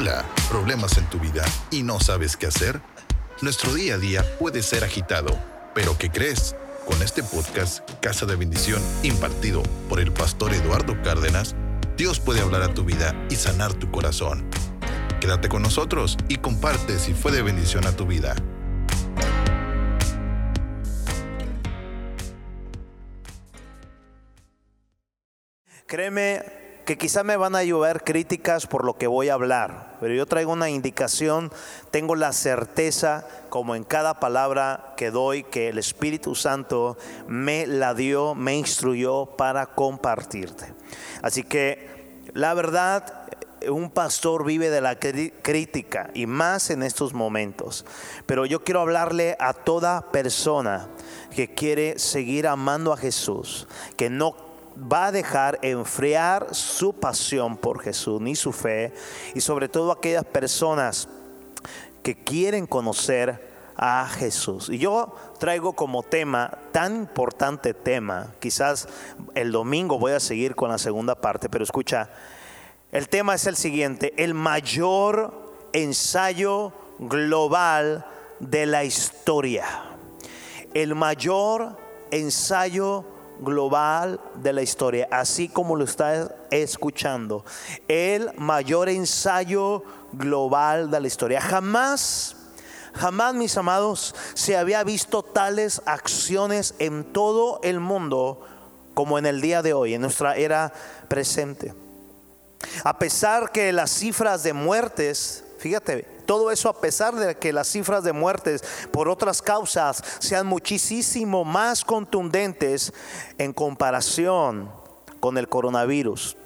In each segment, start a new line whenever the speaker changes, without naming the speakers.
Hola, ¿problemas en tu vida y no sabes qué hacer? Nuestro día a día puede ser agitado, pero ¿qué crees? Con este podcast, Casa de Bendición, impartido por el pastor Eduardo Cárdenas, Dios puede hablar a tu vida y sanar tu corazón. Quédate con nosotros y comparte si fue de bendición a tu vida.
Créeme que quizá me van a llover críticas por lo que voy a hablar, pero yo traigo una indicación, tengo la certeza, como en cada palabra que doy, que el Espíritu Santo me la dio, me instruyó para compartirte. Así que la verdad, un pastor vive de la crítica y más en estos momentos. Pero yo quiero hablarle a toda persona que quiere seguir amando a Jesús, que no va a dejar enfriar su pasión por Jesús ni su fe y sobre todo aquellas personas que quieren conocer a Jesús. Y yo traigo como tema, tan importante tema, quizás el domingo voy a seguir con la segunda parte, pero escucha, el tema es el siguiente, el mayor ensayo global de la historia. El mayor ensayo global de la historia, así como lo está escuchando. El mayor ensayo global de la historia. Jamás, jamás, mis amados, se había visto tales acciones en todo el mundo como en el día de hoy, en nuestra era presente. A pesar que las cifras de muertes, fíjate, todo eso a pesar de que las cifras de muertes por otras causas sean muchísimo más contundentes en comparación con el coronavirus.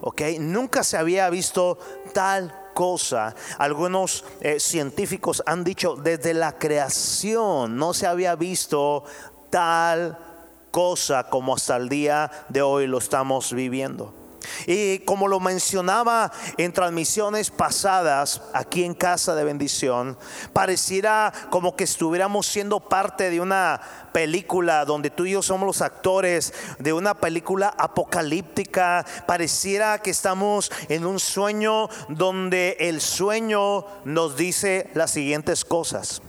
¿Ok? Nunca se había visto tal cosa. Algunos eh, científicos han dicho desde la creación no se había visto tal cosa como hasta el día de hoy lo estamos viviendo. Y como lo mencionaba en transmisiones pasadas aquí en Casa de Bendición, pareciera como que estuviéramos siendo parte de una película donde tú y yo somos los actores de una película apocalíptica. Pareciera que estamos en un sueño donde el sueño nos dice las siguientes cosas.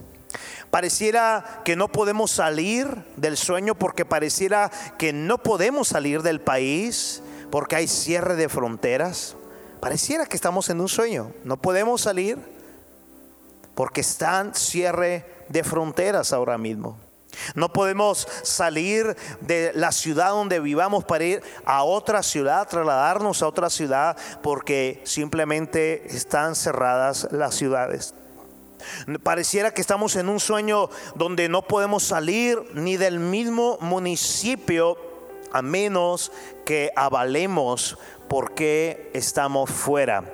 Pareciera que no podemos salir del sueño porque pareciera que no podemos salir del país porque hay cierre de fronteras. Pareciera que estamos en un sueño. No podemos salir porque están cierre de fronteras ahora mismo. No podemos salir de la ciudad donde vivamos para ir a otra ciudad, trasladarnos a otra ciudad, porque simplemente están cerradas las ciudades. Pareciera que estamos en un sueño donde no podemos salir ni del mismo municipio a menos que avalemos por qué estamos fuera.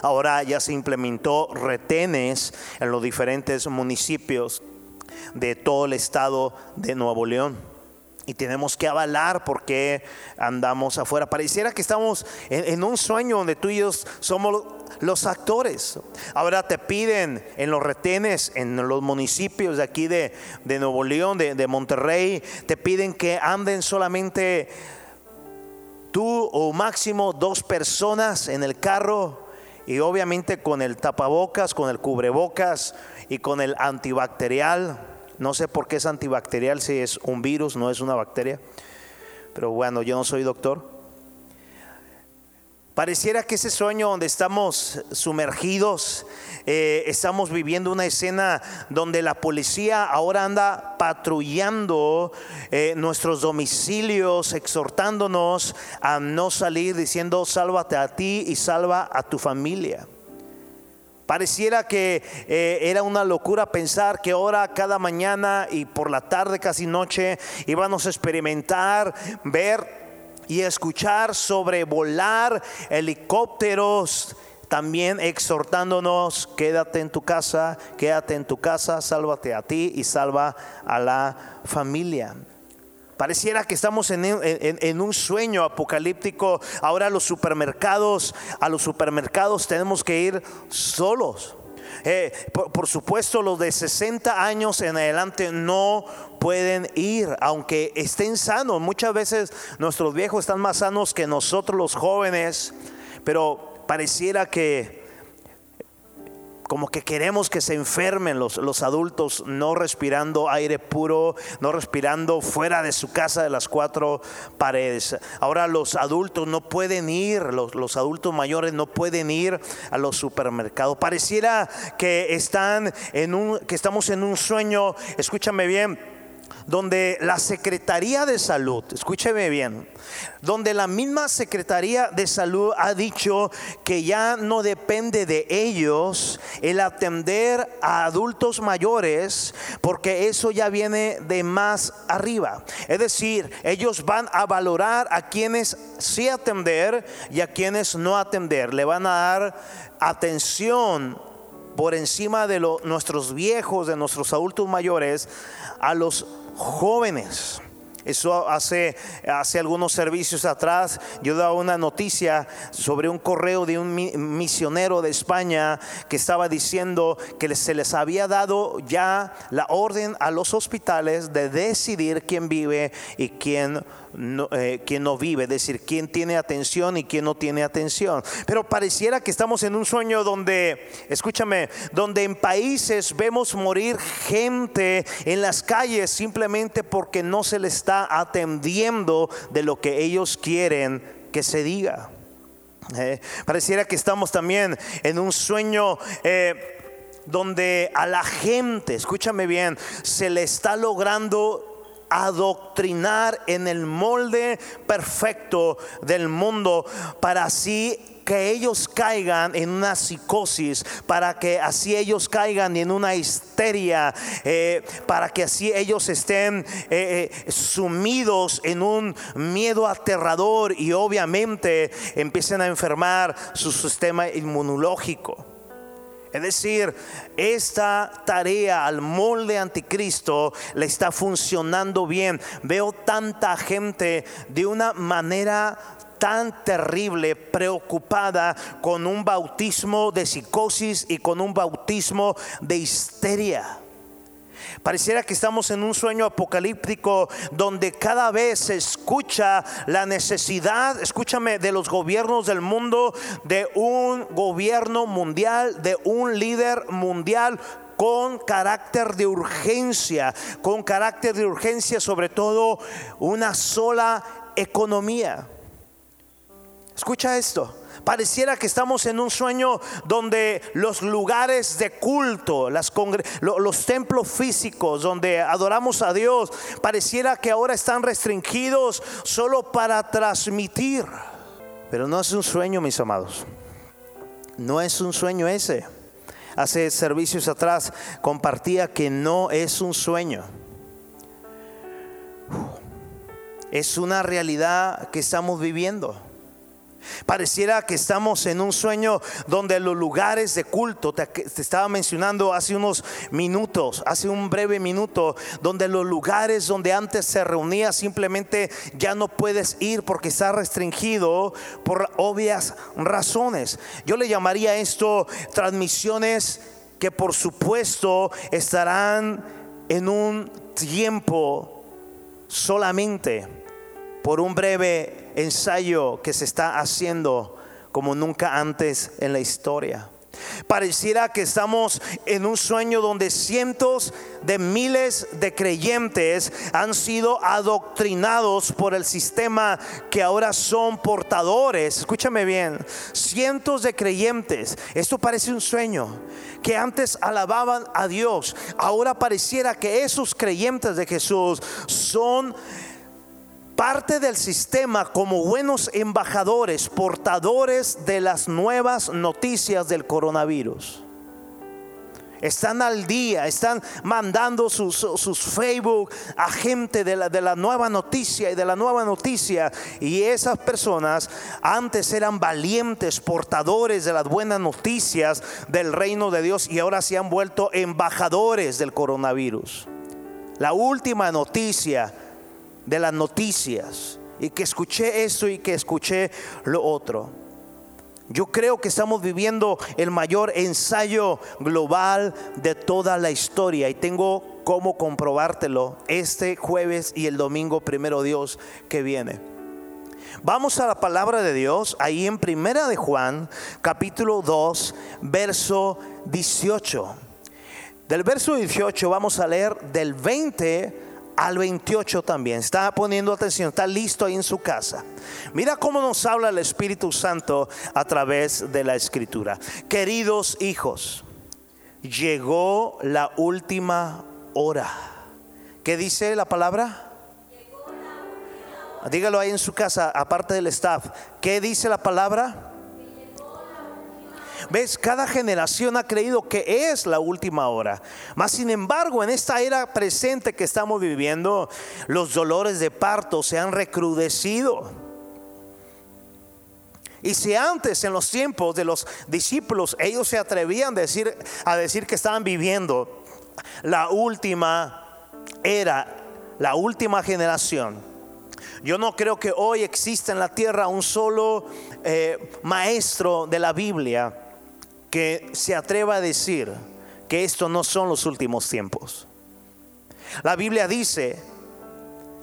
Ahora ya se implementó retenes en los diferentes municipios de todo el estado de Nuevo León y tenemos que avalar por qué andamos afuera. Pareciera que estamos en, un sueño donde tú y yo somos los actores. Ahora te piden en los retenes, en los municipios de aquí de, Nuevo León, de, de Monterrey, te piden que anden solamente tú o máximo dos personas en el carro y obviamente con el tapabocas, con el cubrebocas y con el antibacterial no sé por qué es antibacterial si es un virus, no es una bacteria. Pero bueno, yo no soy doctor. Pareciera que ese sueño donde estamos sumergidos, eh, estamos viviendo una escena donde la policía ahora anda patrullando eh, nuestros domicilios, exhortándonos a no salir diciendo sálvate a ti y salva a tu familia. Pareciera que eh, era una locura pensar que ahora cada mañana y por la tarde casi noche íbamos a experimentar, ver y escuchar sobre volar helicópteros también exhortándonos, quédate en tu casa, quédate en tu casa, sálvate a ti y salva a la familia. Pareciera que estamos en, un sueño apocalíptico. Ahora los supermercados, a los supermercados tenemos que ir solos. Eh, por, supuesto, los de 60 años en adelante no pueden ir, aunque estén sanos. Muchas veces nuestros viejos están más sanos que nosotros los jóvenes, pero pareciera que como que queremos que se enfermen los, los, adultos no respirando aire puro, no respirando fuera de su casa de las cuatro paredes. Ahora los adultos no pueden ir, los, los adultos mayores no pueden ir a los supermercados. Pareciera que están en un, que estamos en un sueño, escúchame bien donde la Secretaría de Salud, escúcheme bien, donde la misma Secretaría de Salud ha dicho que ya no depende de ellos el atender a adultos mayores, porque eso ya viene de más arriba. Es decir, ellos van a valorar a quienes sí atender y a quienes no atender. Le van a dar atención por encima de nuestros viejos, de nuestros adultos mayores, a los jóvenes. Eso hace, hace algunos servicios atrás, yo daba una noticia sobre un correo de un misionero de España que estaba diciendo que se les había dado ya la orden a los hospitales de decidir quién vive y quién no, eh, quien no vive, es decir, quién tiene atención y quién no tiene atención. Pero pareciera que estamos en un sueño donde, escúchame, donde en países vemos morir gente en las calles simplemente porque no se le está atendiendo de lo que ellos quieren que se diga. Eh, pareciera que estamos también en un sueño eh, donde a la gente, escúchame bien, se le está logrando adoctrinar en el molde perfecto del mundo para así que ellos caigan en una psicosis, para que así ellos caigan en una histeria, eh, para que así ellos estén eh, eh, sumidos en un miedo aterrador y obviamente empiecen a enfermar su sistema inmunológico. Es decir, esta tarea al molde anticristo le está funcionando bien. Veo tanta gente de una manera tan terrible, preocupada con un bautismo de psicosis y con un bautismo de histeria. Pareciera que estamos en un sueño apocalíptico donde cada vez se escucha la necesidad, escúchame, de los gobiernos del mundo, de un gobierno mundial, de un líder mundial con carácter de urgencia, con carácter de urgencia sobre todo una sola economía. Escucha esto. Pareciera que estamos en un sueño donde los lugares de culto, los templos físicos donde adoramos a Dios, pareciera que ahora están restringidos solo para transmitir. Pero no es un sueño, mis amados. No es un sueño ese. Hace servicios atrás compartía que no es un sueño. Es una realidad que estamos viviendo. Pareciera que estamos en un sueño donde los lugares de culto, te, estaba mencionando hace unos minutos, hace un breve minuto, donde los lugares donde antes se reunía simplemente ya no puedes ir porque está restringido por obvias razones. Yo le llamaría esto transmisiones que por supuesto estarán en un tiempo solamente por un breve ensayo que se está haciendo como nunca antes en la historia. Pareciera que estamos en un sueño donde cientos de miles de creyentes han sido adoctrinados por el sistema que ahora son portadores. Escúchame bien, cientos de creyentes. Esto parece un sueño que antes alababan a Dios. Ahora pareciera que esos creyentes de Jesús son parte del sistema como buenos embajadores, portadores de las nuevas noticias del coronavirus. Están al día, están mandando sus, Facebook a gente de la, de la nueva noticia y de la nueva noticia. Y esas personas antes eran valientes, portadores de las buenas noticias del reino de Dios y ahora se han vuelto embajadores del coronavirus. La última noticia de las noticias y que escuché esto y que escuché lo otro. Yo creo que estamos viviendo el mayor ensayo global de toda la historia y tengo cómo comprobártelo este jueves y el domingo primero Dios que viene. Vamos a la palabra de Dios, ahí en Primera de Juan, capítulo 2, verso 18. Del verso 18 vamos a leer del 20 al 28 también. Está poniendo atención, está listo ahí en su casa. Mira cómo nos habla el Espíritu Santo a través de la Escritura. Queridos hijos, llegó la última hora. ¿Qué dice la palabra? Dígalo ahí en su casa, aparte del staff. ¿Qué dice la palabra? ¿Ves? Cada generación ha creído que es la última hora. Mas sin embargo, en esta era presente que estamos viviendo, los dolores de parto se han recrudecido. Y si antes en los tiempos de los discípulos ellos se atrevían a decir, a decir que estaban viviendo la última era, la última generación, yo no creo que hoy exista en la tierra un solo eh, maestro de la Biblia que se atreva a decir que estos no son los últimos tiempos. La Biblia dice,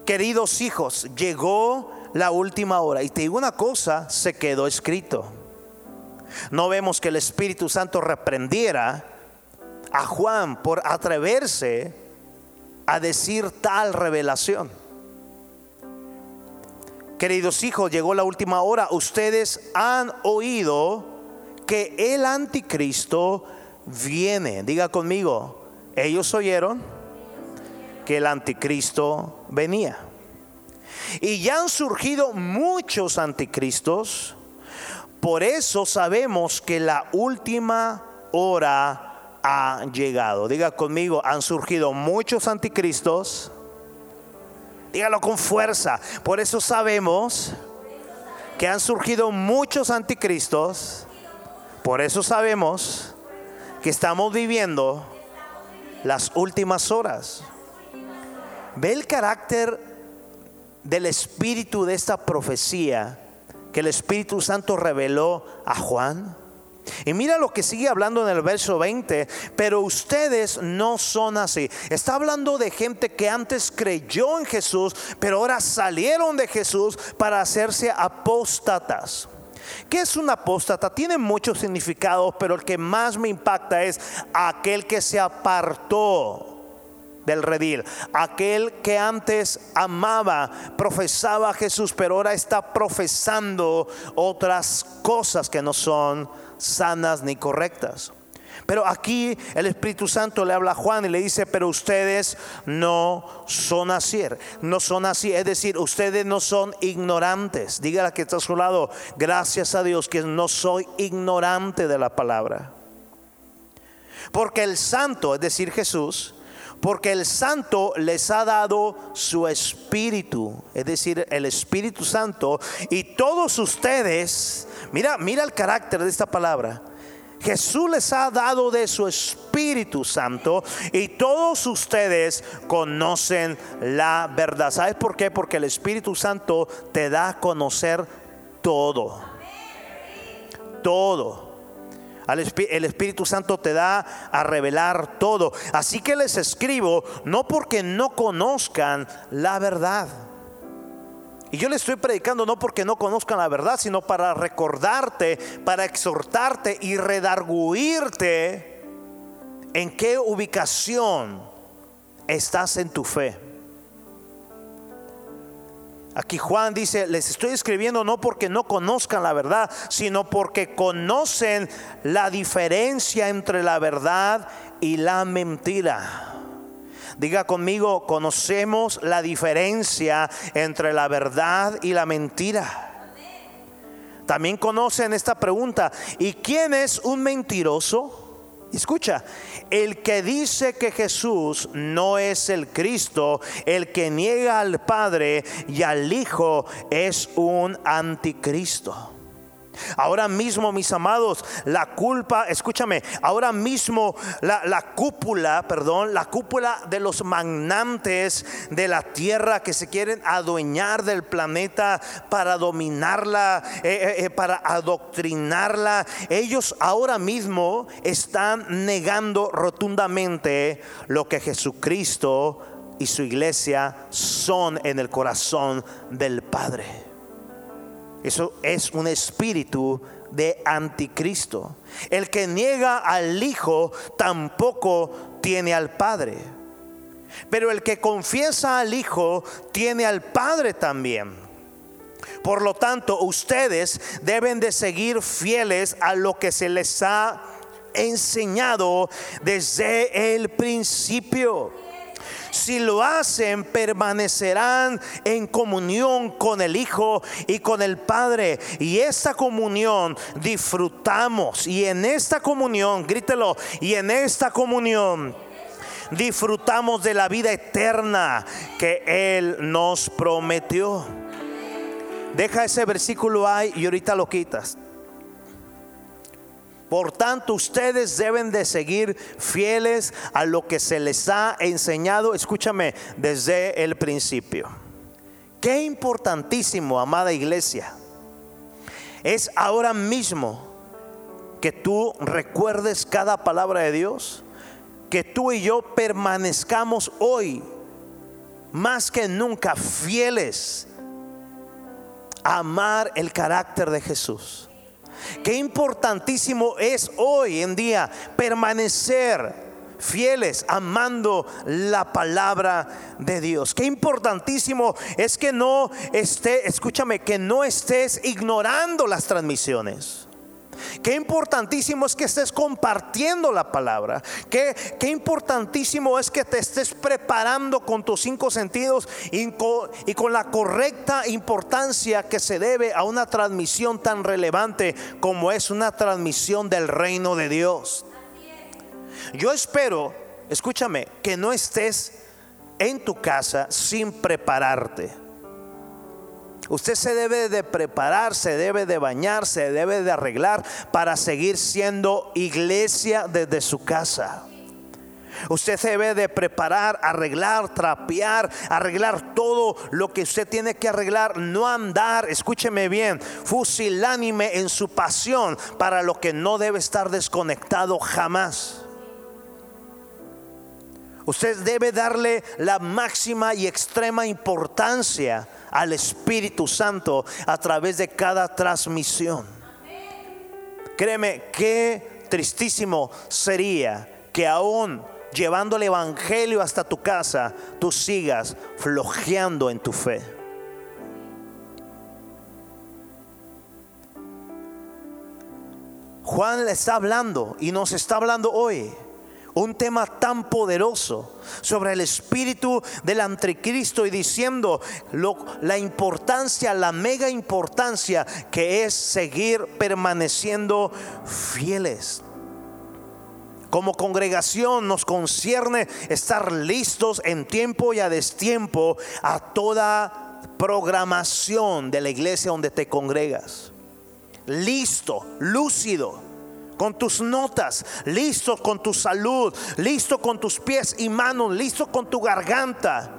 queridos hijos, llegó la última hora. Y te digo una cosa, se quedó escrito. No vemos que el Espíritu Santo reprendiera a Juan por atreverse a decir tal revelación. Queridos hijos, llegó la última hora. Ustedes han oído que el anticristo viene. Diga conmigo, ellos oyeron que el anticristo venía. Y ya han surgido muchos anticristos. Por eso sabemos que la última hora ha llegado. Diga conmigo, han surgido muchos anticristos. Dígalo con fuerza. Por eso sabemos que han surgido muchos anticristos por eso sabemos que estamos viviendo las últimas horas. Ve el carácter del espíritu de esta profecía que el Espíritu Santo reveló a Juan. Y mira lo que sigue hablando en el verso 20, pero ustedes no son así. Está hablando de gente que antes creyó en Jesús, pero ahora salieron de Jesús para hacerse apóstatas. ¿Qué es un apóstata? Tiene muchos significados, pero el que más me impacta es aquel que se apartó del redil, aquel que antes amaba, profesaba a Jesús, pero ahora está profesando otras cosas que no son sanas ni correctas. Pero aquí el Espíritu Santo le habla a Juan y le dice, pero ustedes no son así, no son así, es decir, ustedes no son ignorantes. Dígale que está a su lado, gracias a Dios que no soy ignorante de la palabra. Porque el santo, es decir, Jesús, porque el santo les ha dado su espíritu, es decir, el Espíritu Santo, y todos ustedes, mira, mira el carácter de esta palabra Jesús les ha dado de su Espíritu Santo y todos ustedes conocen la verdad. ¿Sabes por qué? Porque el Espíritu Santo te da a conocer todo. Todo. El Espíritu Santo te da a revelar todo. Así que les escribo no porque no conozcan la verdad y yo le estoy predicando no porque no conozcan la verdad, sino para recordarte, para exhortarte y redarguirte en qué ubicación estás en tu fe. Aquí Juan dice, les estoy escribiendo no porque no conozcan la verdad, sino porque conocen la diferencia entre la verdad y la mentira. Diga conmigo, conocemos la diferencia entre la verdad y la mentira. También conocen esta pregunta, ¿y quién es un mentiroso? Escucha, el que dice que Jesús no es el Cristo, el que niega al Padre y al Hijo, es un anticristo. Ahora mismo, mis amados, la culpa, escúchame, ahora mismo la, cúpula, perdón, la cúpula de los magnantes de la tierra que se quieren adueñar del planeta para dominarla, eh, eh, eh, para adoctrinarla, ellos ahora mismo están negando rotundamente lo que Jesucristo y su iglesia son en el corazón del Padre. Eso es un espíritu de anticristo. El que niega al Hijo tampoco tiene al Padre. Pero el que confiesa al Hijo tiene al Padre también. Por lo tanto, ustedes deben de seguir fieles a lo que se les ha enseñado desde el principio. Si lo hacen, permanecerán en comunión con el Hijo y con el Padre. Y esta comunión disfrutamos. Y en esta comunión, grítelo, y en esta comunión disfrutamos de la vida eterna que Él nos prometió. Deja ese versículo ahí y ahorita lo quitas. Por tanto, ustedes deben de seguir fieles a lo que se les ha enseñado, escúchame, desde el principio. Qué importantísimo, amada iglesia, es ahora mismo que tú recuerdes cada palabra de Dios, que tú y yo permanezcamos hoy más que nunca fieles a amar el carácter de Jesús Qué importantísimo es hoy en día permanecer fieles, amando la palabra de Dios. Qué importantísimo es que no esté, escúchame, que no estés ignorando las transmisiones. Qué importantísimo es que estés compartiendo la palabra. Qué, qué importantísimo es que te estés preparando con tus cinco sentidos y con, y con la correcta importancia que se debe a una transmisión tan relevante como es una transmisión del reino de Dios. Yo espero, escúchame, que no estés en tu casa sin prepararte. Usted se debe de preparar, se debe de bañar, se debe de arreglar para seguir siendo iglesia desde su casa. Usted se debe de preparar, arreglar, trapear, arreglar todo lo que usted tiene que arreglar, no andar, escúcheme bien, fusilánime en su pasión para lo que no debe estar desconectado jamás. Usted debe darle la máxima y extrema importancia al Espíritu Santo a través de cada transmisión. Créeme, qué tristísimo sería que aún llevando el Evangelio hasta tu casa, tú sigas flojeando en tu fe. Juan le está hablando y nos está hablando hoy un tema tan poderoso sobre el espíritu del anticristo y diciendo la importancia, la mega importancia que es seguir permaneciendo fieles. Como congregación nos concierne estar listos en tiempo y a destiempo a toda programación de la iglesia donde te congregas. Listo, lúcido con tus notas, listo con tu salud, listo con tus pies y manos, listo con tu garganta.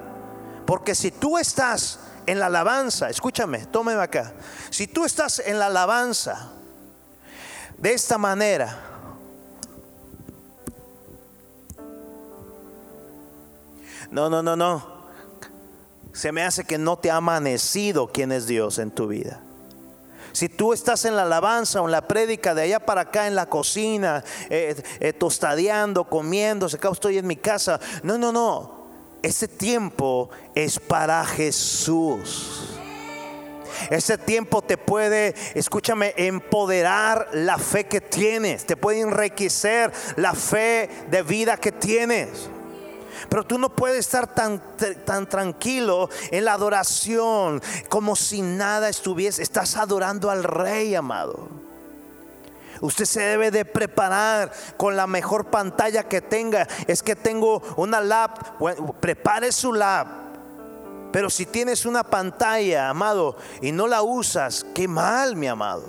Porque si tú estás en la alabanza, escúchame, tómeme acá. Si tú estás en la alabanza de esta manera, no, no, no, no. Se me hace que no te ha amanecido quién es Dios en tu vida. Si tú estás en la alabanza o en la prédica de allá para acá en la cocina, eh, eh, tostadeando, comiendo, estoy en mi casa. No, no, no. Ese tiempo es para Jesús. Ese tiempo te puede, escúchame, empoderar la fe que tienes, te puede enriquecer la fe de vida que tienes. Pero tú no puedes estar tan, tan tranquilo en la adoración como si nada estuviese. Estás adorando al rey, amado. Usted se debe de preparar con la mejor pantalla que tenga. Es que tengo una lap, prepare su lap. Pero si tienes una pantalla, amado, y no la usas, qué mal, mi amado.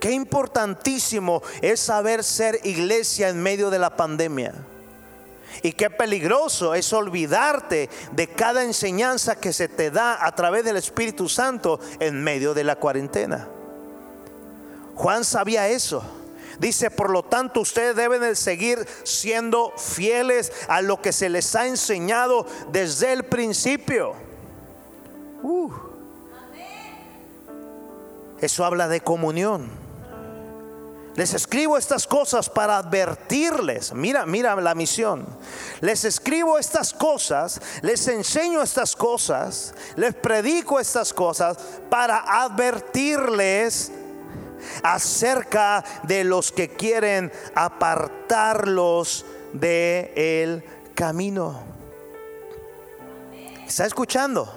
Qué importantísimo es saber ser iglesia en medio de la pandemia. Y qué peligroso es olvidarte de cada enseñanza que se te da a través del Espíritu Santo en medio de la cuarentena. Juan sabía eso. Dice, por lo tanto, ustedes deben de seguir siendo fieles a lo que se les ha enseñado desde el principio. Uh. Eso habla de comunión. Les escribo estas cosas para advertirles. Mira, mira la misión. Les escribo estas cosas, les enseño estas cosas, les predico estas cosas para advertirles acerca de los que quieren apartarlos de el camino. ¿Está escuchando?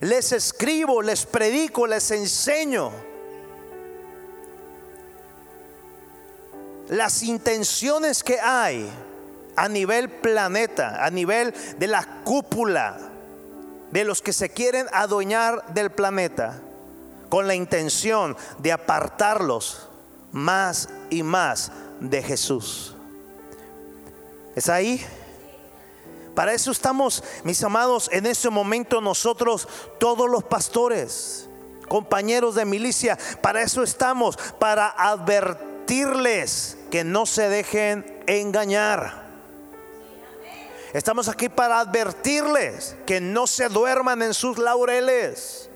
Les escribo, les predico, les enseño. Las intenciones que hay a nivel planeta, a nivel de la cúpula, de los que se quieren adueñar del planeta, con la intención de apartarlos más y más de Jesús. ¿Es ahí? Para eso estamos, mis amados, en este momento nosotros, todos los pastores, compañeros de milicia, para eso estamos, para advertirles que no se dejen engañar. Estamos aquí para advertirles que no se duerman en sus laureles.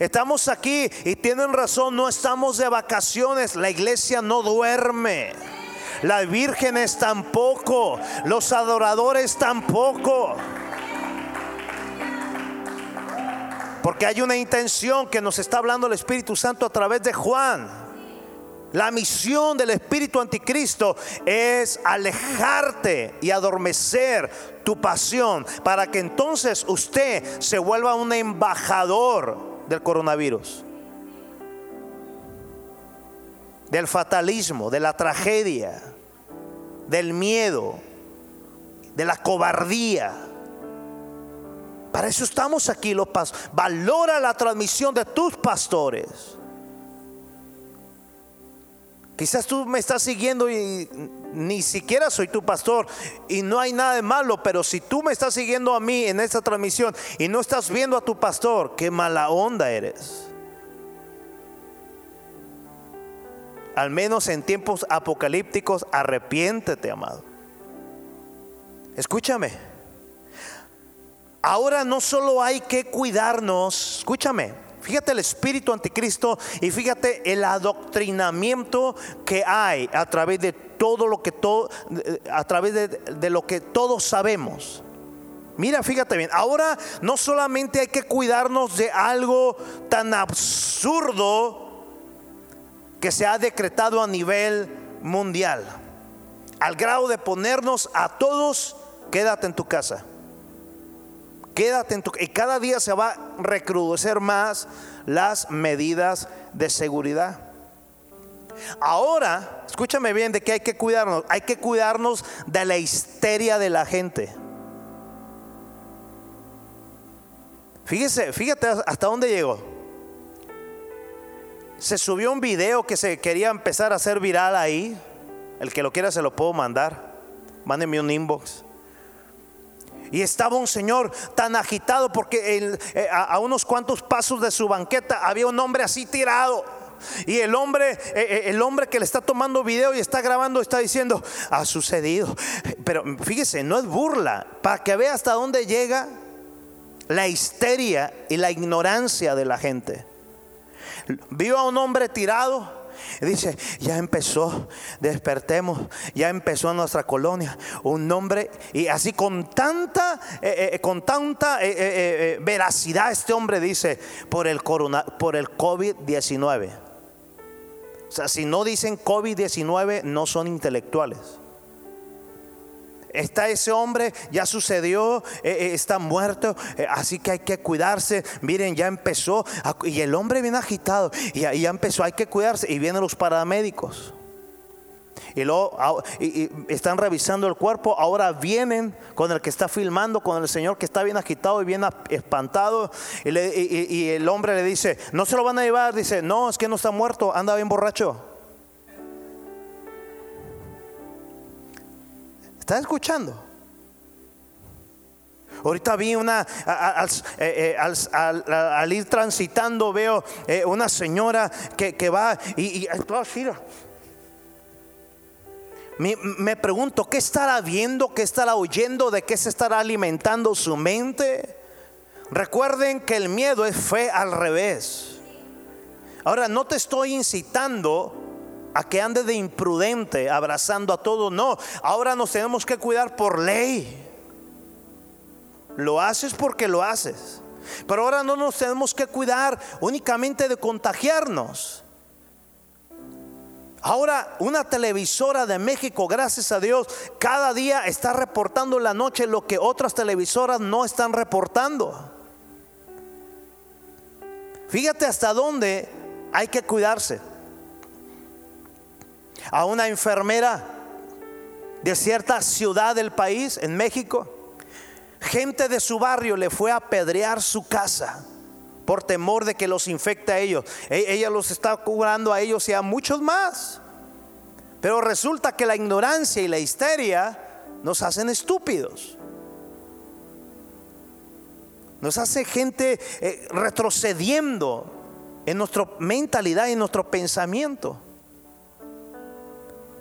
Estamos aquí y tienen razón, no estamos de vacaciones, la iglesia no duerme. Las vírgenes tampoco, los adoradores tampoco. Porque hay una intención que nos está hablando el Espíritu Santo a través de Juan. La misión del espíritu anticristo es alejarte y adormecer tu pasión para que entonces usted se vuelva un embajador del coronavirus del fatalismo, de la tragedia, del miedo, de la cobardía. Para eso estamos aquí los pastores. Valora la transmisión de tus pastores. Quizás tú me estás siguiendo y ni siquiera soy tu pastor y no hay nada de malo, pero si tú me estás siguiendo a mí en esta transmisión y no estás viendo a tu pastor, qué mala onda eres. al menos en tiempos apocalípticos, arrepiéntete, amado. Escúchame. Ahora no solo hay que cuidarnos, escúchame, fíjate el espíritu anticristo y fíjate el adoctrinamiento que hay a través de todo lo que todo, a través de, de lo que todos sabemos. Mira, fíjate bien, ahora no solamente hay que cuidarnos de algo tan absurdo que se ha decretado a nivel mundial, al grado de ponernos a todos, quédate en tu casa. Quédate en tu y cada día se va a recrudecer más las medidas de seguridad. Ahora, escúchame bien de que hay que cuidarnos, hay que cuidarnos de la histeria de la gente. Fíjese, fíjate hasta dónde llegó se subió un video que se quería empezar a hacer viral ahí. El que lo quiera se lo puedo mandar. Mándenme un inbox. Y estaba un señor tan agitado porque eh, a, unos cuantos pasos de su banqueta había un hombre así tirado. Y el hombre, eh, eh, el hombre que le está tomando video y está grabando está diciendo, ha sucedido. Pero fíjese, no es burla, para que vea hasta dónde llega la histeria y la ignorancia de la gente. Vio a un hombre tirado. Dice, ya empezó, despertemos, ya empezó nuestra colonia un hombre y así con tanta, eh, eh, con tanta eh, veracidad este hombre dice por el corona, por el COVID-19. O sea, si no dicen COVID-19 no son intelectuales está ese hombre, ya sucedió, eh, eh, está muerto, eh, así que hay que cuidarse. Miren, ya empezó, y el hombre viene agitado, y ya empezó, hay que cuidarse, y vienen los paramédicos. Y luego están revisando el cuerpo. Ahora vienen con el que está filmando, con el señor que está bien agitado y bien espantado. Y, el hombre le dice: No se lo van a llevar. Dice: No, es que no está muerto, anda bien borracho. ¿Estás escuchando? Ahorita vi una, eh, eh, al, ir transitando, veo eh, una señora que, va y, y me, me, pregunto, ¿qué estará viendo? ¿Qué estará oyendo? ¿De qué se estará alimentando su mente? Recuerden que el miedo es fe al revés. Ahora, no te estoy incitando a que ande de imprudente abrazando a todo, no. Ahora nos tenemos que cuidar por ley. Lo haces porque lo haces. Pero ahora no nos tenemos que cuidar únicamente de contagiarnos. Ahora una televisora de México, gracias a Dios, cada día está reportando en la noche lo que otras televisoras no están reportando. Fíjate hasta dónde hay que cuidarse. A una enfermera de cierta ciudad del país, en México, gente de su barrio le fue a apedrear su casa por temor de que los infecte a ellos. E-, ella los está curando a ellos y a muchos más. Pero resulta que la ignorancia y la histeria nos hacen estúpidos. Nos hace gente eh, retrocediendo en nuestra mentalidad y en nuestro pensamiento.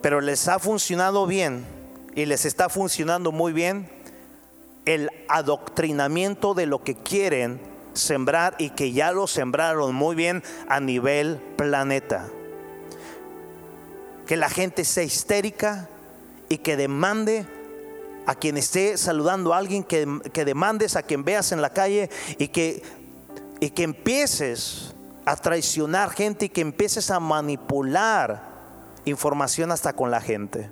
Pero les ha funcionado bien y les está funcionando muy bien el adoctrinamiento de lo que quieren sembrar y que ya lo sembraron muy bien a nivel planeta. Que la gente sea histérica y que demande a quien esté saludando a alguien, que, demandes a quien veas en la calle y que, y que empieces a traicionar gente y que empieces a manipular información hasta con la gente.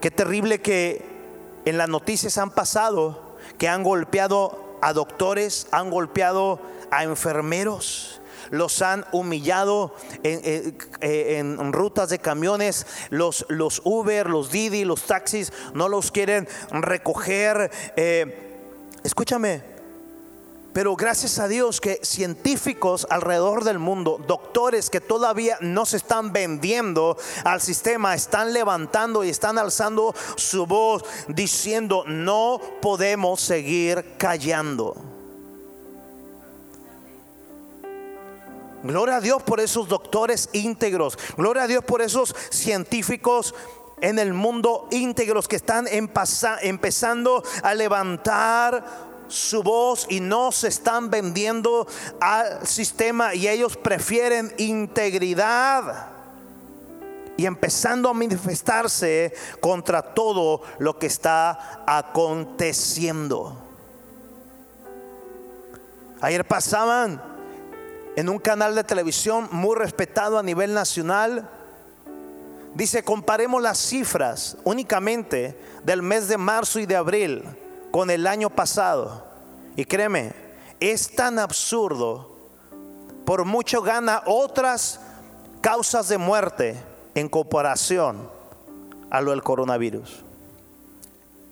Qué terrible que en las noticias han pasado que han golpeado a doctores, han golpeado a enfermeros, los han humillado en, rutas de camiones, los, los, Uber, los Didi, los taxis, no los quieren recoger. Eh, escúchame, pero gracias a Dios que científicos alrededor del mundo, doctores que todavía no se están vendiendo al sistema, están levantando y están alzando su voz diciendo, no podemos seguir callando. Gloria a Dios por esos doctores íntegros. Gloria a Dios por esos científicos en el mundo íntegros que están empezando a levantar su voz y no se están vendiendo al sistema y ellos prefieren integridad y empezando a manifestarse contra todo lo que está aconteciendo. Ayer pasaban en un canal de televisión muy respetado a nivel nacional. Dice, comparemos las cifras únicamente del mes de marzo y de abril con el año pasado. Y créeme, es tan absurdo, por mucho gana otras causas de muerte en comparación a lo del coronavirus.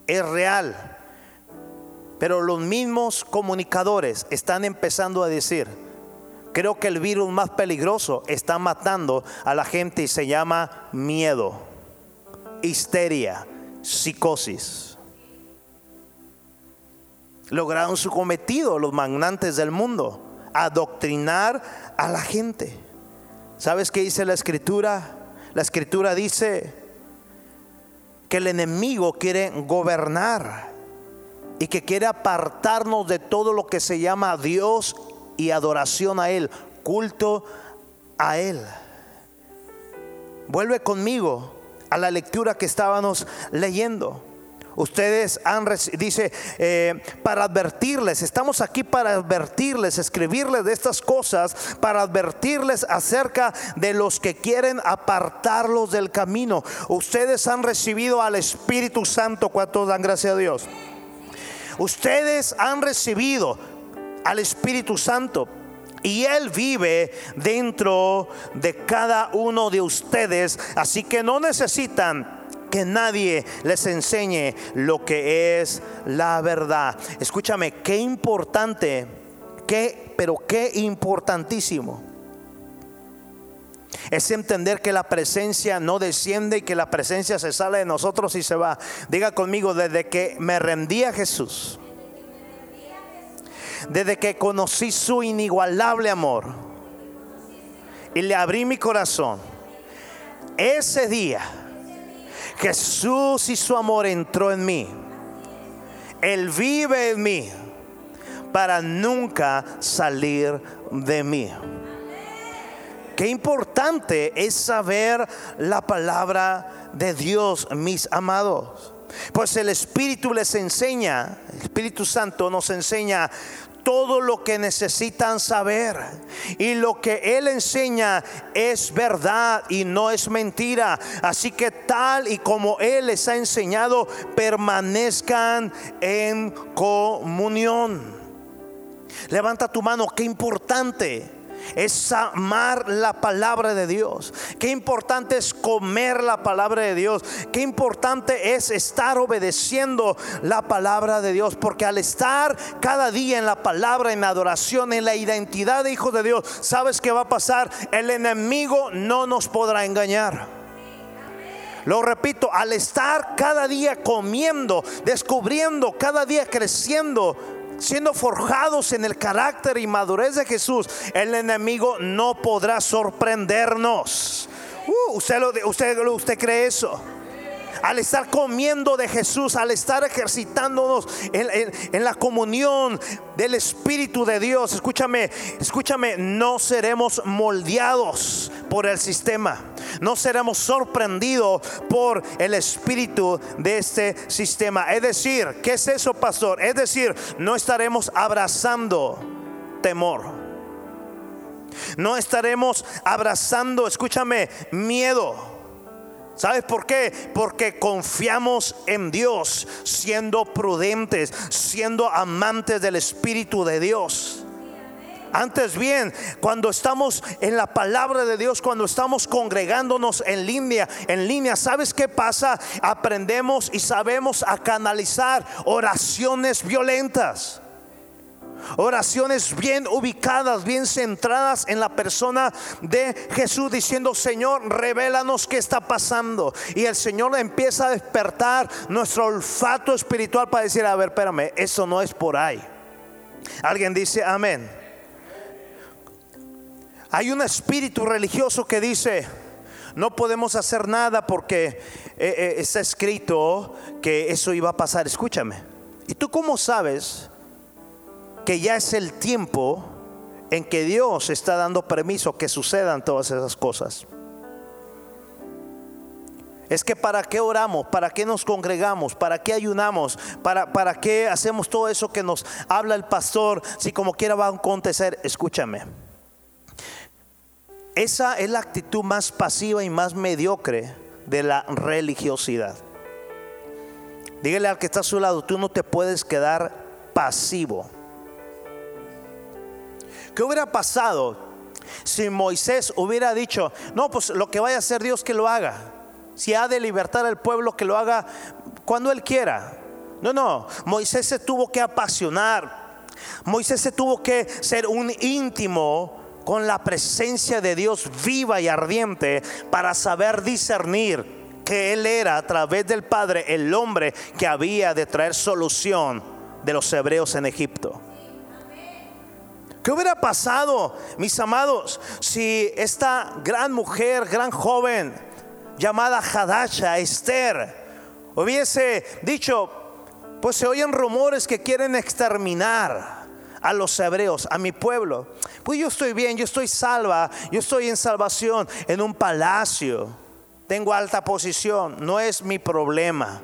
Es real, pero los mismos comunicadores están empezando a decir, creo que el virus más peligroso está matando a la gente y se llama miedo, histeria, psicosis lograron su cometido los magnantes del mundo, adoctrinar a la gente. ¿Sabes qué dice la escritura? La escritura dice que el enemigo quiere gobernar y que quiere apartarnos de todo lo que se llama Dios y adoración a Él, culto a Él. Vuelve conmigo a la lectura que estábamos leyendo. Ustedes han, dice, eh, para advertirles, estamos aquí para advertirles, escribirles de estas cosas, para advertirles acerca de los que quieren apartarlos del camino. Ustedes han recibido al Espíritu Santo, cuando dan gracias a Dios. Ustedes han recibido al Espíritu Santo. Y Él vive dentro de cada uno de ustedes. Así que no necesitan que nadie les enseñe lo que es la verdad. Escúchame, qué importante, qué, pero qué importantísimo. Es entender que la presencia no desciende y que la presencia se sale de nosotros y se va. Diga conmigo, desde que me rendí a Jesús, desde que conocí su inigualable amor y le abrí mi corazón, ese día Jesús y su amor entró en mí. Él vive en mí para nunca salir de mí. Qué importante es saber la palabra de Dios, mis amados. Pues el Espíritu les enseña, el Espíritu Santo nos enseña todo lo que necesitan saber. Y lo que Él enseña es verdad y no es mentira. Así que tal y como Él les ha enseñado, permanezcan en comunión. Levanta tu mano, qué importante es amar la palabra de Dios. Qué importante es comer la palabra de Dios. Qué importante es estar obedeciendo la palabra de Dios. Porque al estar cada día en la palabra, en la adoración, en la identidad de hijos de Dios, ¿sabes qué va a pasar? El enemigo no nos podrá engañar. Lo repito, al estar cada día comiendo, descubriendo, cada día creciendo siendo forjados en el carácter y madurez de Jesús, el enemigo no podrá sorprendernos. Uh, ¿usted, lo, usted, ¿Usted cree eso? Al estar comiendo de Jesús, al estar ejercitándonos en, la comunión del Espíritu de Dios, escúchame, escúchame, no seremos moldeados por el sistema, no seremos sorprendidos por el espíritu de este sistema. Es decir, ¿qué es eso, pastor? Es decir, no estaremos abrazando temor. No estaremos abrazando, escúchame, miedo. ¿Sabes por qué? Porque confiamos en Dios, siendo prudentes, siendo amantes del Espíritu de Dios. Antes bien, cuando estamos en la palabra de Dios, cuando estamos congregándonos en línea, en línea, ¿sabes qué pasa? Aprendemos y sabemos a canalizar oraciones violentas. Oraciones bien ubicadas, bien centradas en la persona de Jesús, diciendo, Señor, revélanos qué está pasando. Y el Señor empieza a despertar nuestro olfato espiritual para decir, a ver, espérame, eso no es por ahí. Alguien dice, amén. Hay un espíritu religioso que dice, no podemos hacer nada porque eh, eh, está escrito que eso iba a pasar. Escúchame. ¿Y tú cómo sabes? Que ya es el tiempo en que Dios está dando permiso que sucedan todas esas cosas. Es que para qué oramos, para qué nos congregamos, para qué ayunamos, para, para qué hacemos todo eso que nos habla el pastor, si como quiera va a acontecer, escúchame. Esa es la actitud más pasiva y más mediocre de la religiosidad. Dígale al que está a su lado, tú no te puedes quedar pasivo. ¿Qué hubiera pasado si Moisés hubiera dicho, no, pues lo que vaya a hacer Dios que lo haga? Si ha de libertar al pueblo, que lo haga cuando Él quiera. No, no, Moisés se tuvo que apasionar. Moisés se tuvo que ser un íntimo con la presencia de Dios viva y ardiente para saber discernir que Él era a través del Padre el hombre que había de traer solución de los hebreos en Egipto. ¿Qué hubiera pasado, mis amados, si esta gran mujer, gran joven, llamada Hadasha, Esther, hubiese dicho, pues se oyen rumores que quieren exterminar a los hebreos, a mi pueblo. Pues yo estoy bien, yo estoy salva, yo estoy en salvación, en un palacio, tengo alta posición, no es mi problema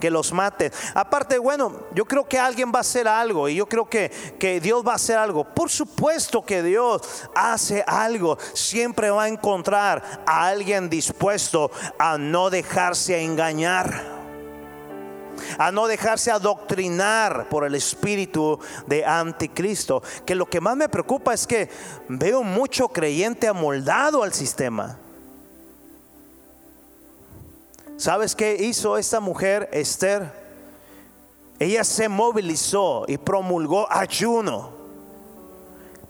que los mate. Aparte, bueno, yo creo que alguien va a hacer algo y yo creo que, que Dios va a hacer algo. Por supuesto que Dios hace algo. Siempre va a encontrar a alguien dispuesto a no dejarse engañar a no dejarse adoctrinar por el espíritu de anticristo. Que lo que más me preocupa es que veo mucho creyente amoldado al sistema. ¿Sabes qué hizo esta mujer, Esther? Ella se movilizó y promulgó ayuno.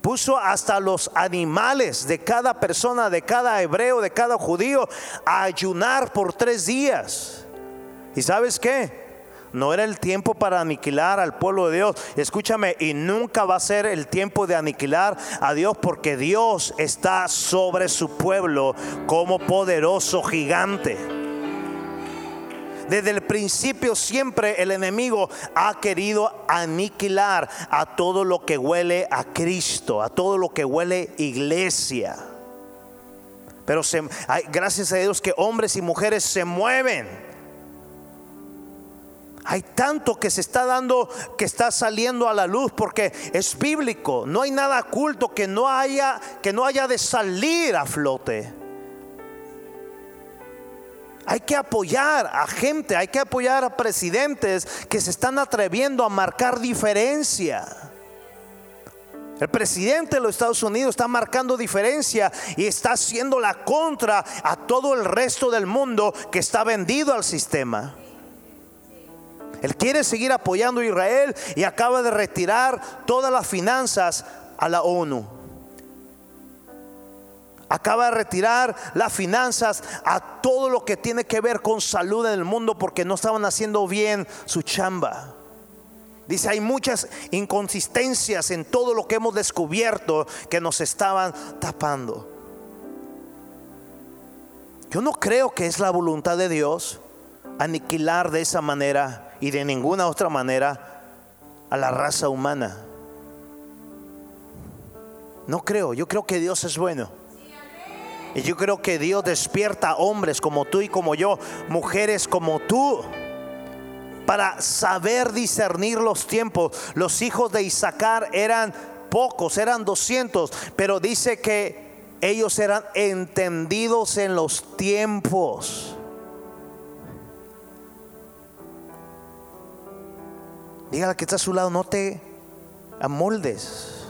Puso hasta los animales de cada persona, de cada hebreo, de cada judío, a ayunar por tres días. ¿Y sabes qué? No era el tiempo para aniquilar al pueblo de Dios. Escúchame, y nunca va a ser el tiempo de aniquilar a Dios porque Dios está sobre su pueblo como poderoso gigante. Desde el principio siempre el enemigo ha querido aniquilar a todo lo que huele a Cristo, a todo lo que huele iglesia. Pero gracias a Dios que hombres y mujeres se mueven hay tanto que se está dando, que está saliendo a la luz porque es bíblico. No hay nada oculto que no haya, que no haya de salir a flote. Hay que apoyar a gente, hay que apoyar a presidentes que se están atreviendo a marcar diferencia. El presidente de los Estados Unidos está marcando diferencia y está haciendo la contra a todo el resto del mundo que está vendido al sistema. Él quiere seguir apoyando a Israel y acaba de retirar todas las finanzas a la ONU. Acaba de retirar las finanzas a todo lo que tiene que ver con salud en el mundo porque no estaban haciendo bien su chamba. Dice, hay muchas inconsistencias en todo lo que hemos descubierto que nos estaban tapando. Yo no creo que es la voluntad de Dios aniquilar de esa manera y de ninguna otra manera a la raza humana. No creo, yo creo que Dios es bueno. Y yo creo que Dios despierta hombres como tú y como yo, mujeres como tú, para saber discernir los tiempos. Los hijos de Isaacar eran pocos, eran 200, pero dice que ellos eran entendidos en los tiempos. Dígale que está a su lado, no te amoldes,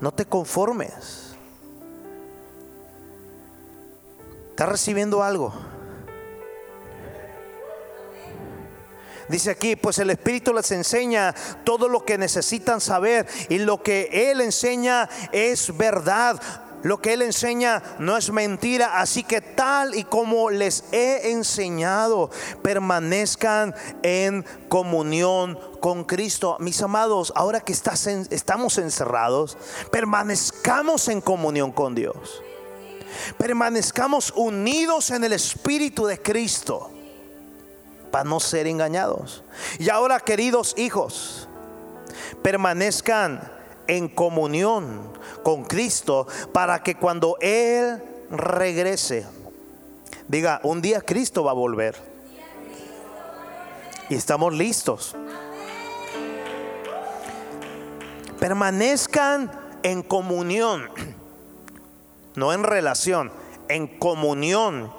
no te conformes. Está recibiendo algo. Dice aquí, pues el Espíritu les enseña todo lo que necesitan saber y lo que Él enseña es verdad. Lo que Él enseña no es mentira, así que tal y como les he enseñado, permanezcan en comunión con Cristo. Mis amados, ahora que estamos encerrados, permanezcamos en comunión con Dios. Permanezcamos unidos en el Espíritu de Cristo para no ser engañados. Y ahora, queridos hijos, permanezcan en comunión con Cristo para que cuando Él regrese, diga, un día Cristo va a volver. Y estamos listos. Permanezcan en comunión, no en relación, en comunión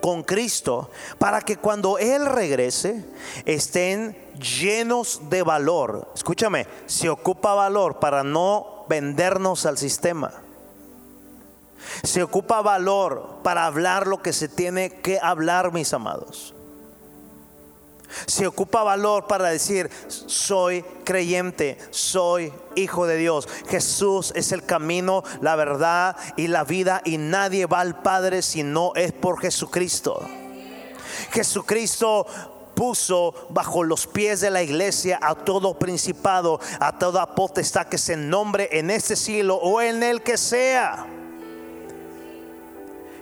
con Cristo, para que cuando Él regrese estén llenos de valor. Escúchame, se ocupa valor para no vendernos al sistema. Se ocupa valor para hablar lo que se tiene que hablar, mis amados. Se ocupa valor para decir, soy creyente, soy hijo de Dios. Jesús es el camino, la verdad y la vida y nadie va al Padre si no es por Jesucristo. Jesucristo puso bajo los pies de la iglesia a todo principado, a toda potestad que se nombre en este cielo o en el que sea.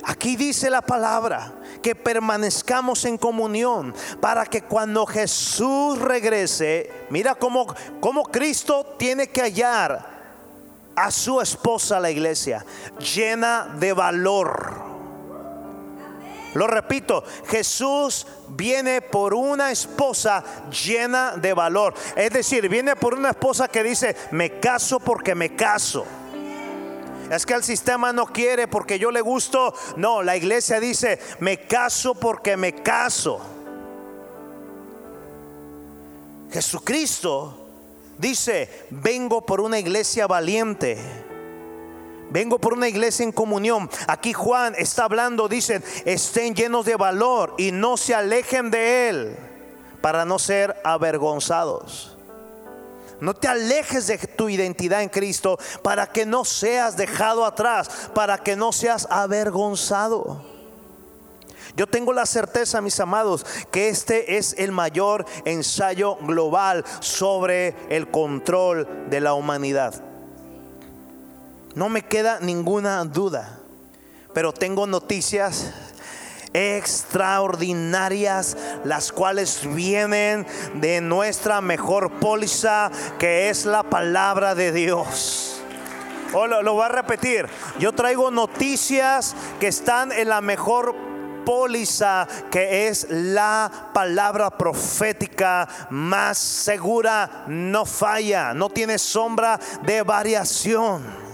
Aquí dice la palabra que permanezcamos en comunión para que cuando Jesús regrese, mira cómo, cómo Cristo tiene que hallar a su esposa la iglesia, llena de valor. Lo repito, Jesús viene por una esposa llena de valor. Es decir, viene por una esposa que dice, me caso porque me caso. Es que el sistema no quiere porque yo le gusto. No, la iglesia dice, me caso porque me caso. Jesucristo dice, vengo por una iglesia valiente. Vengo por una iglesia en comunión. Aquí Juan está hablando, dicen, estén llenos de valor y no se alejen de él para no ser avergonzados. No te alejes de tu identidad en Cristo para que no seas dejado atrás, para que no seas avergonzado. Yo tengo la certeza, mis amados, que este es el mayor ensayo global sobre el control de la humanidad. No me queda ninguna duda, pero tengo noticias extraordinarias, las cuales vienen de nuestra mejor póliza, que es la palabra de Dios. O lo, lo voy a repetir, yo traigo noticias que están en la mejor póliza que es la palabra profética más segura, no falla, no tiene sombra de variación.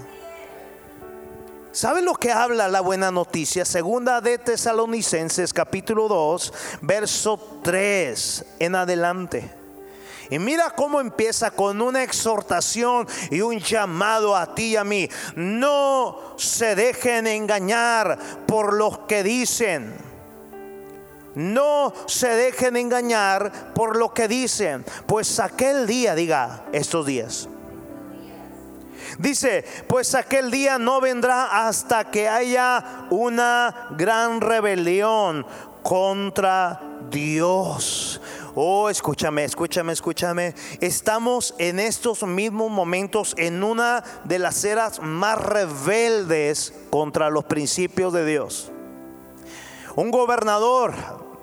¿Sabe lo que habla la buena noticia? Segunda de Tesalonicenses capítulo 2, verso 3 en adelante. Y mira cómo empieza con una exhortación y un llamado a ti y a mí. No se dejen engañar por los que dicen. No se dejen engañar por lo que dicen. Pues aquel día, diga, estos días Dice, pues aquel día no vendrá hasta que haya una gran rebelión contra Dios. Oh, escúchame, escúchame, escúchame. Estamos en estos mismos momentos en una de las eras más rebeldes contra los principios de Dios. Un gobernador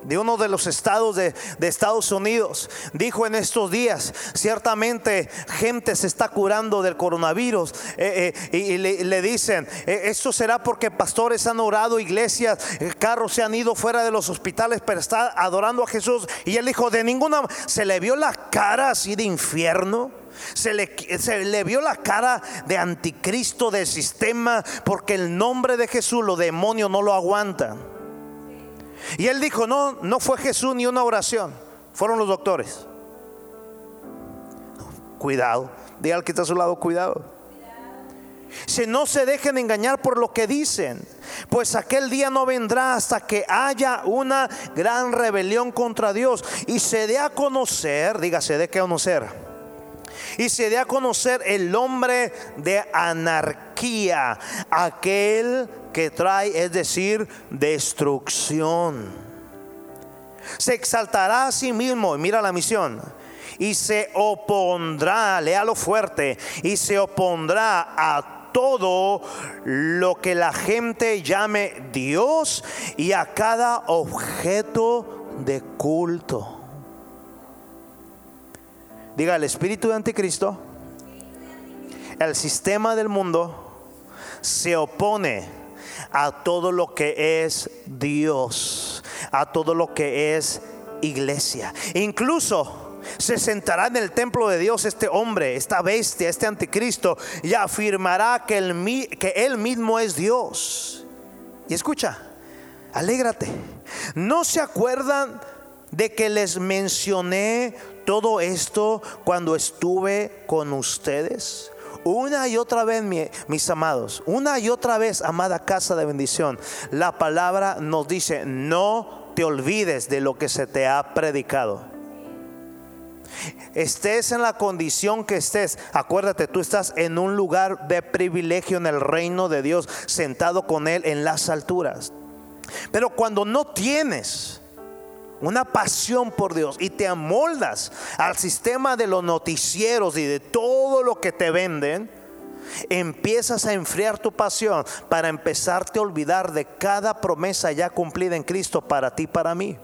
de uno de los estados de, Estados Unidos, dijo en estos días, ciertamente gente se está curando del coronavirus eh, eh, y, le, dicen, eh, esto será porque pastores han orado, iglesias, carros se han ido fuera de los hospitales, pero está adorando a Jesús. Y él dijo, de ninguna, se le vio la cara así de infierno. Se le, se le, vio la cara de anticristo del sistema porque el nombre de Jesús los demonios no lo aguantan. Y él dijo, no, no fue Jesús ni una oración, fueron los doctores. Cuidado, diga al que está a su lado, cuidado. Si no se dejen engañar por lo que dicen, pues aquel día no vendrá hasta que haya una gran rebelión contra Dios y se dé a conocer, dígase de qué conocer, y se dé a conocer el hombre de anarquía, aquel que trae, es decir, destrucción. Se exaltará a sí mismo, mira la misión, y se opondrá, léalo fuerte, y se opondrá a todo lo que la gente llame Dios y a cada objeto de culto. Diga el espíritu de anticristo, el sistema del mundo se opone a todo lo que es Dios, a todo lo que es iglesia. Incluso se sentará en el templo de Dios este hombre, esta bestia, este anticristo, y afirmará que, el, que él mismo es Dios. Y escucha, alégrate. ¿No se acuerdan de que les mencioné todo esto cuando estuve con ustedes? Una y otra vez, mis amados, una y otra vez, amada casa de bendición, la palabra nos dice, no te olvides de lo que se te ha predicado. Estés en la condición que estés, acuérdate, tú estás en un lugar de privilegio en el reino de Dios, sentado con Él en las alturas. Pero cuando no tienes, una pasión por Dios y te amoldas al sistema de los noticieros y de todo lo que te venden, empiezas a enfriar tu pasión para empezarte a olvidar de cada promesa ya cumplida en Cristo para ti, para mí.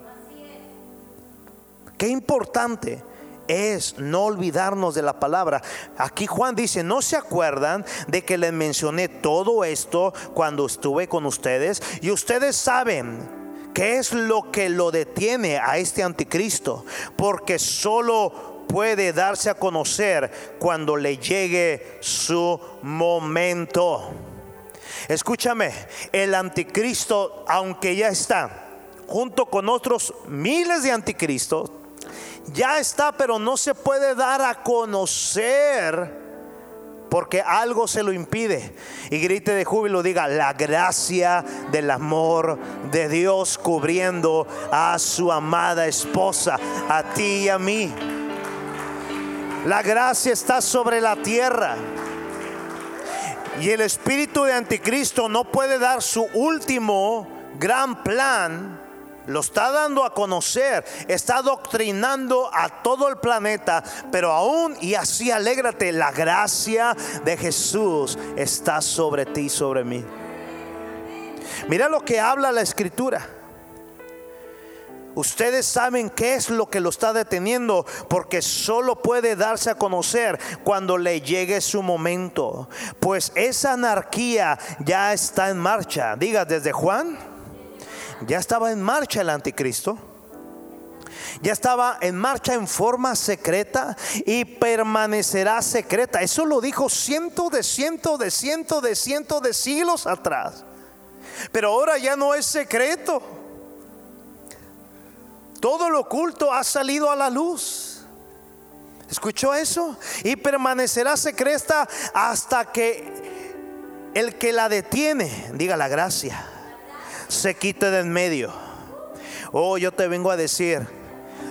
Qué importante es no olvidarnos de la palabra. Aquí Juan dice, ¿no se acuerdan de que les mencioné todo esto cuando estuve con ustedes? Y ustedes saben ¿Qué es lo que lo detiene a este anticristo? Porque solo puede darse a conocer cuando le llegue su momento. Escúchame, el anticristo, aunque ya está junto con otros miles de anticristos, ya está, pero no se puede dar a conocer porque algo se lo impide. Y grite de júbilo, diga, la gracia del amor de Dios cubriendo a su amada esposa, a ti y a mí. La gracia está sobre la tierra. Y el espíritu de anticristo no puede dar su último gran plan lo está dando a conocer, está doctrinando a todo el planeta, pero aún y así alégrate, la gracia de Jesús está sobre ti y sobre mí. Mira lo que habla la escritura. Ustedes saben qué es lo que lo está deteniendo, porque solo puede darse a conocer cuando le llegue su momento. Pues esa anarquía ya está en marcha. Diga, desde Juan, ya estaba en marcha el anticristo ya estaba en marcha en forma secreta y permanecerá secreta. Eso lo dijo cientos de cientos de cientos de cientos de siglos atrás. Pero ahora ya no es secreto. Todo lo oculto ha salido a la luz. ¿Escuchó eso? Y permanecerá secreta hasta que el que la detiene, diga la gracia, se quite de en medio. Oh, yo te vengo a decir,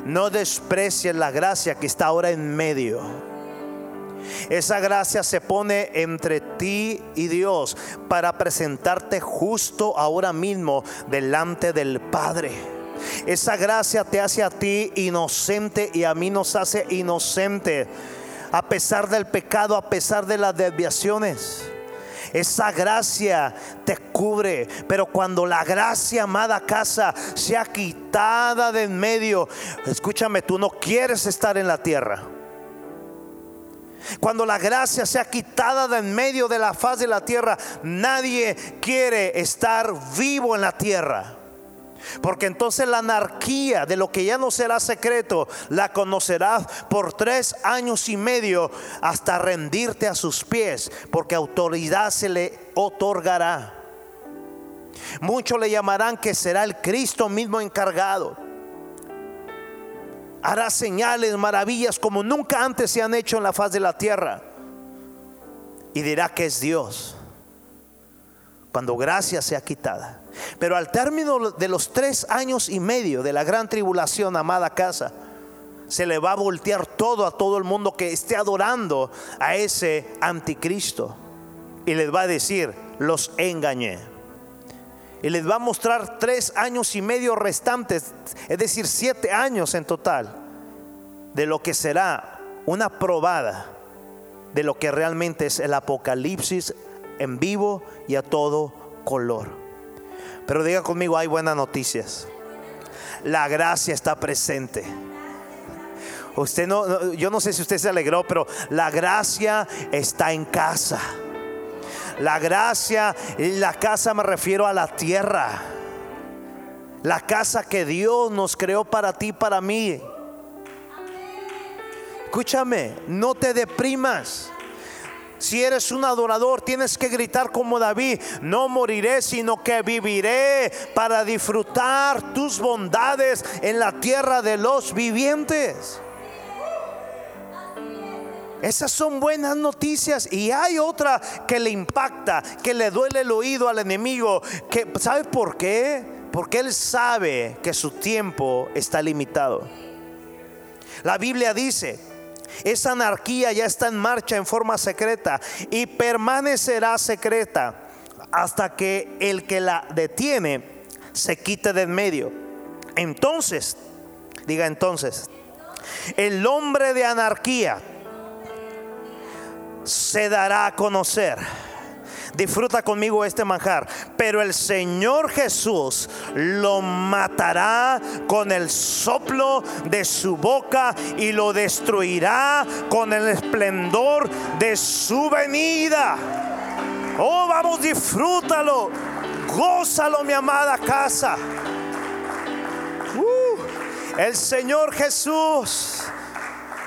no desprecies la gracia que está ahora en medio. Esa gracia se pone entre ti y Dios para presentarte justo ahora mismo delante del Padre. Esa gracia te hace a ti inocente y a mí nos hace inocente a pesar del pecado, a pesar de las desviaciones. Esa gracia te cubre. Pero cuando la gracia, amada casa, sea quitada de en medio, escúchame, tú no quieres estar en la tierra. Cuando la gracia sea quitada de en medio de la faz de la tierra, nadie quiere estar vivo en la tierra. Porque entonces la anarquía de lo que ya no será secreto, la conocerás por tres años y medio hasta rendirte a sus pies, porque autoridad se le otorgará. Muchos le llamarán que será el Cristo mismo encargado. Hará señales, maravillas como nunca antes se han hecho en la faz de la tierra. Y dirá que es Dios. Cuando gracia sea quitada. Pero al término de los tres años y medio de la gran tribulación, amada casa, se le va a voltear todo a todo el mundo que esté adorando a ese anticristo. Y les va a decir, los engañé. Y les va a mostrar tres años y medio restantes, es decir, siete años en total, de lo que será una probada de lo que realmente es el apocalipsis en vivo y a todo color. Pero diga conmigo, hay buenas noticias. La gracia está presente. Usted no, yo no sé si usted se alegró, pero la gracia está en casa. La gracia, la casa me refiero a la tierra. La casa que Dios nos creó para ti, para mí. Escúchame, no te deprimas. Si eres un adorador, tienes que gritar como David, no moriré, sino que viviré para disfrutar tus bondades en la tierra de los vivientes. Esas son buenas noticias y hay otra que le impacta, que le duele el oído al enemigo, que ¿sabe por qué? Porque él sabe que su tiempo está limitado. La Biblia dice, esa anarquía ya está en marcha en forma secreta y permanecerá secreta hasta que el que la detiene se quite de en medio. Entonces, diga entonces, el hombre de anarquía se dará a conocer disfruta conmigo este manjar. Pero el Señor Jesús lo matará con el soplo de su boca y lo destruirá con el esplendor de su venida. Oh, vamos, disfrútalo. Gózalo, mi amada casa. Uh, el Señor Jesús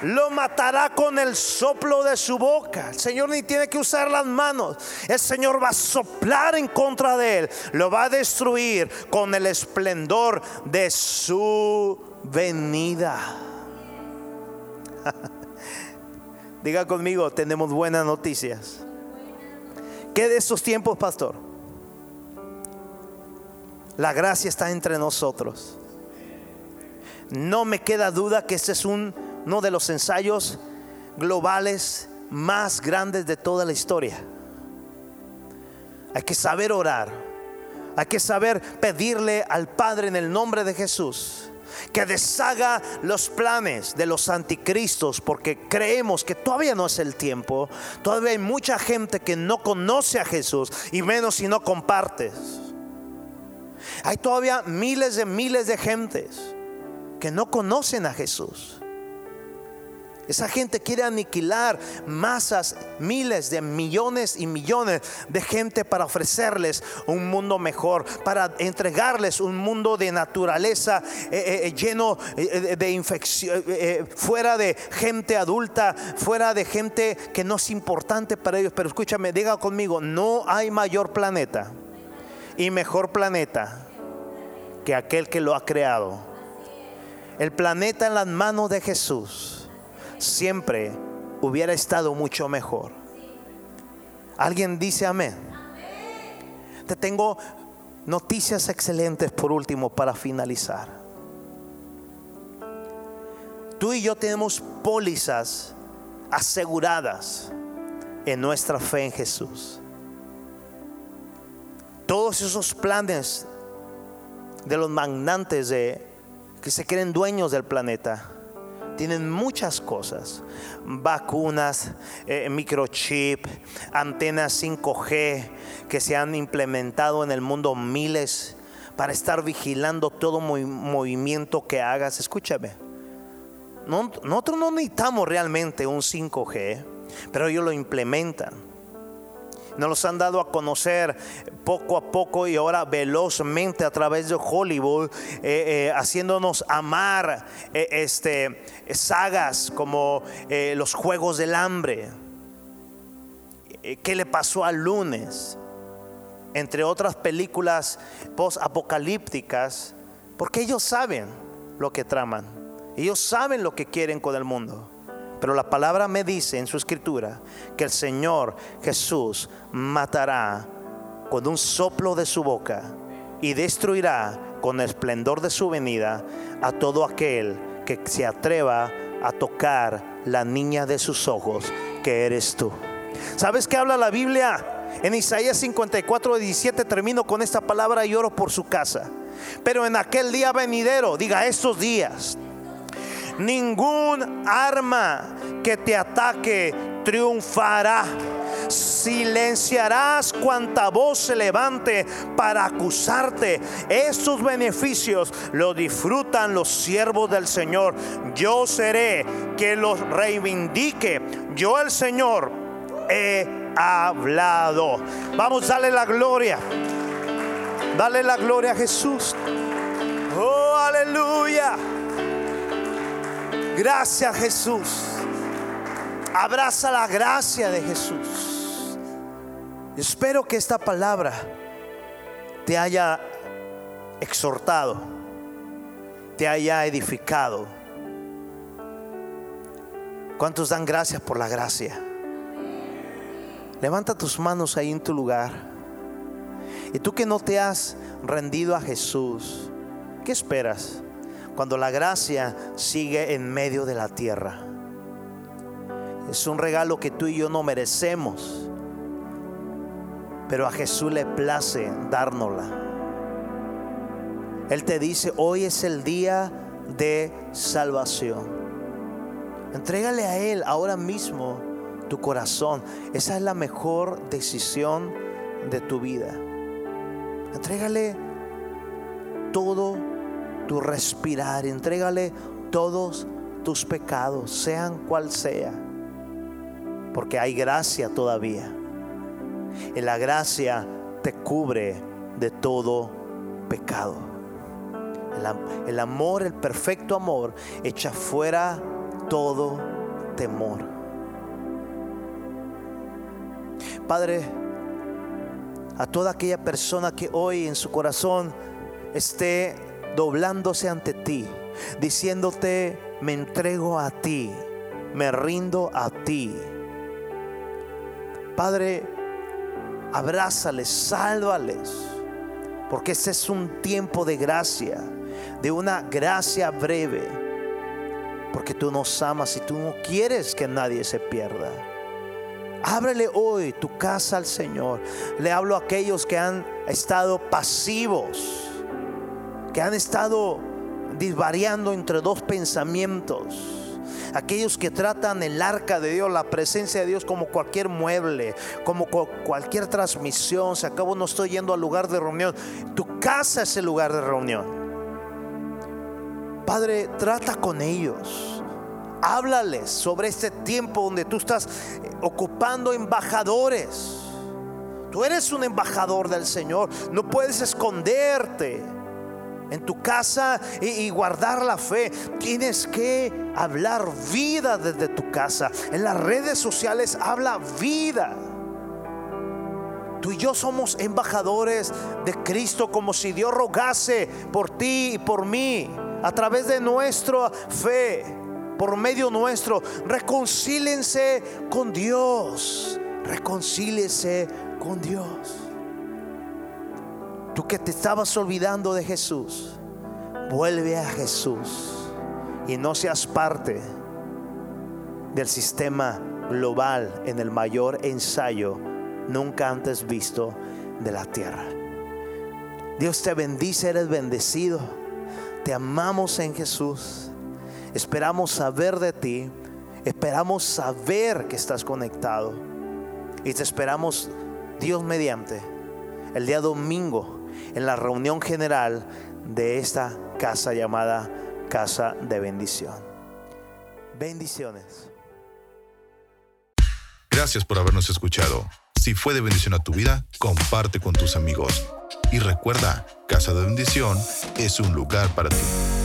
lo matará con el soplo de su boca. El Señor ni tiene que usar las manos. El Señor va a soplar en contra de él. Lo va a destruir con el esplendor de su venida. Diga conmigo, tenemos buenas noticias. ¿Qué de estos tiempos, pastor? La gracia está entre nosotros. No me queda duda que este es un uno de los ensayos globales más grandes de toda la historia. Hay que saber orar. Hay que saber pedirle al Padre en el nombre de Jesús que deshaga los planes de los anticristos porque creemos que todavía no es el tiempo. Todavía hay mucha gente que no conoce a Jesús y menos si no compartes. Hay todavía miles de miles de gentes que no conocen a Jesús. Esa gente quiere aniquilar masas, miles de millones y millones de gente para ofrecerles un mundo mejor, para entregarles un mundo de naturaleza eh, eh, eh, lleno de infección, fuera de gente adulta, fuera de gente que no es importante para ellos. Pero escúchame, diga conmigo, no hay mayor planeta y mejor planeta que aquel que lo ha creado. El planeta en las manos de Jesús siempre hubiera estado mucho mejor. ¿Alguien dice amén? Te tengo noticias excelentes por último para finalizar. Tú y yo tenemos pólizas aseguradas en nuestra fe en Jesús. Todos esos planes de los magnates de que se creen dueños del planeta tienen muchas cosas. Vacunas, eh, microchip, antenas 5G que se han implementado en el mundo miles para estar vigilando todo movimiento que hagas. Escúchame, nosotros no necesitamos realmente un 5G, pero ellos lo implementan nos los han dado a conocer poco a poco y ahora velozmente a través de Hollywood, eh, eh, haciéndonos amar eh, este, sagas como los Juegos del Hambre. ¿Qué le pasó al lunes? Entre otras películas post-apocalípticas, porque ellos saben lo que traman, ellos saben lo que quieren con el mundo. Pero la palabra me dice en su escritura que el Señor Jesús matará con un soplo de su boca y destruirá con el esplendor de su venida a todo aquel que se atreva a tocar la niña de sus ojos, que eres tú. ¿Sabes qué habla la Biblia? En Isaías 54, 17 termino con esta palabra y oro por su casa. Pero en aquel día venidero, diga estos días, ningún arma que te ataque triunfará. Silenciarás cuanta voz se levante para acusarte. Estos beneficios los disfrutan los siervos del Señor. Yo seré que los reivindique. Yo el Señor he hablado. Vamos, dale la gloria. Dale la gloria a Jesús. Oh, aleluya. Gracias Jesús. Abraza la gracia de Jesús. Espero que esta palabra te haya exhortado, te haya edificado. ¿Cuántos dan gracias por la gracia? Levanta tus manos ahí en tu lugar. Y tú que no te has rendido a Jesús, ¿qué esperas? Cuando la gracia sigue en medio de la tierra. Es un regalo que tú y yo no merecemos, pero a Jesús le place dárnosla. Él te dice, hoy es el día de salvación. Entrégale a Él ahora mismo tu corazón. Esa es la mejor decisión de tu vida. Entrégale todo tu respirar. Entrégale todos tus pecados, sean cual sea. Porque hay gracia todavía. Y la gracia te cubre de todo pecado. El, el amor, el perfecto amor, echa fuera todo temor. Padre, a toda aquella persona que hoy en su corazón esté doblándose ante ti, diciéndote, me entrego a ti, me rindo a ti. Padre, abrázales, sálvales, porque este es un tiempo de gracia, de una gracia breve, porque tú nos amas y tú no quieres que nadie se pierda. Ábrele hoy tu casa al Señor. Le hablo a aquellos que han estado pasivos que han estado disvariando entre dos pensamientos. Aquellos que tratan el arca de Dios, la presencia de Dios como cualquier mueble, como cualquier transmisión. Se acabó, no estoy yendo al lugar de reunión. Tu casa es el lugar de reunión. Padre, trata con ellos. Háblales sobre este tiempo donde tú estás eh, ocupando embajadores. Tú eres un embajador del Señor. No puedes esconderte en tu casa y, guardar la fe. Tienes que hablar vida desde tu casa. En las redes sociales habla vida. Tú y yo somos embajadores de Cristo como si Dios rogase por ti y por mí a través de nuestra fe, por medio nuestro. Reconcílense con Dios. Reconcíliese con Dios. Tú que te estabas olvidando de Jesús, vuelve a Jesús y no seas parte del sistema global en el mayor ensayo nunca antes visto de la tierra. Dios te bendice, eres bendecido. Te amamos en Jesús. Esperamos saber de ti. Esperamos saber que estás conectado. Y te esperamos, Dios mediante, el día domingo en la reunión general de esta casa llamada Casa de Bendición. Bendiciones.
Gracias por habernos escuchado. Si fue de bendición a tu vida, comparte con tus amigos. Y recuerda, Casa de Bendición es un lugar para ti.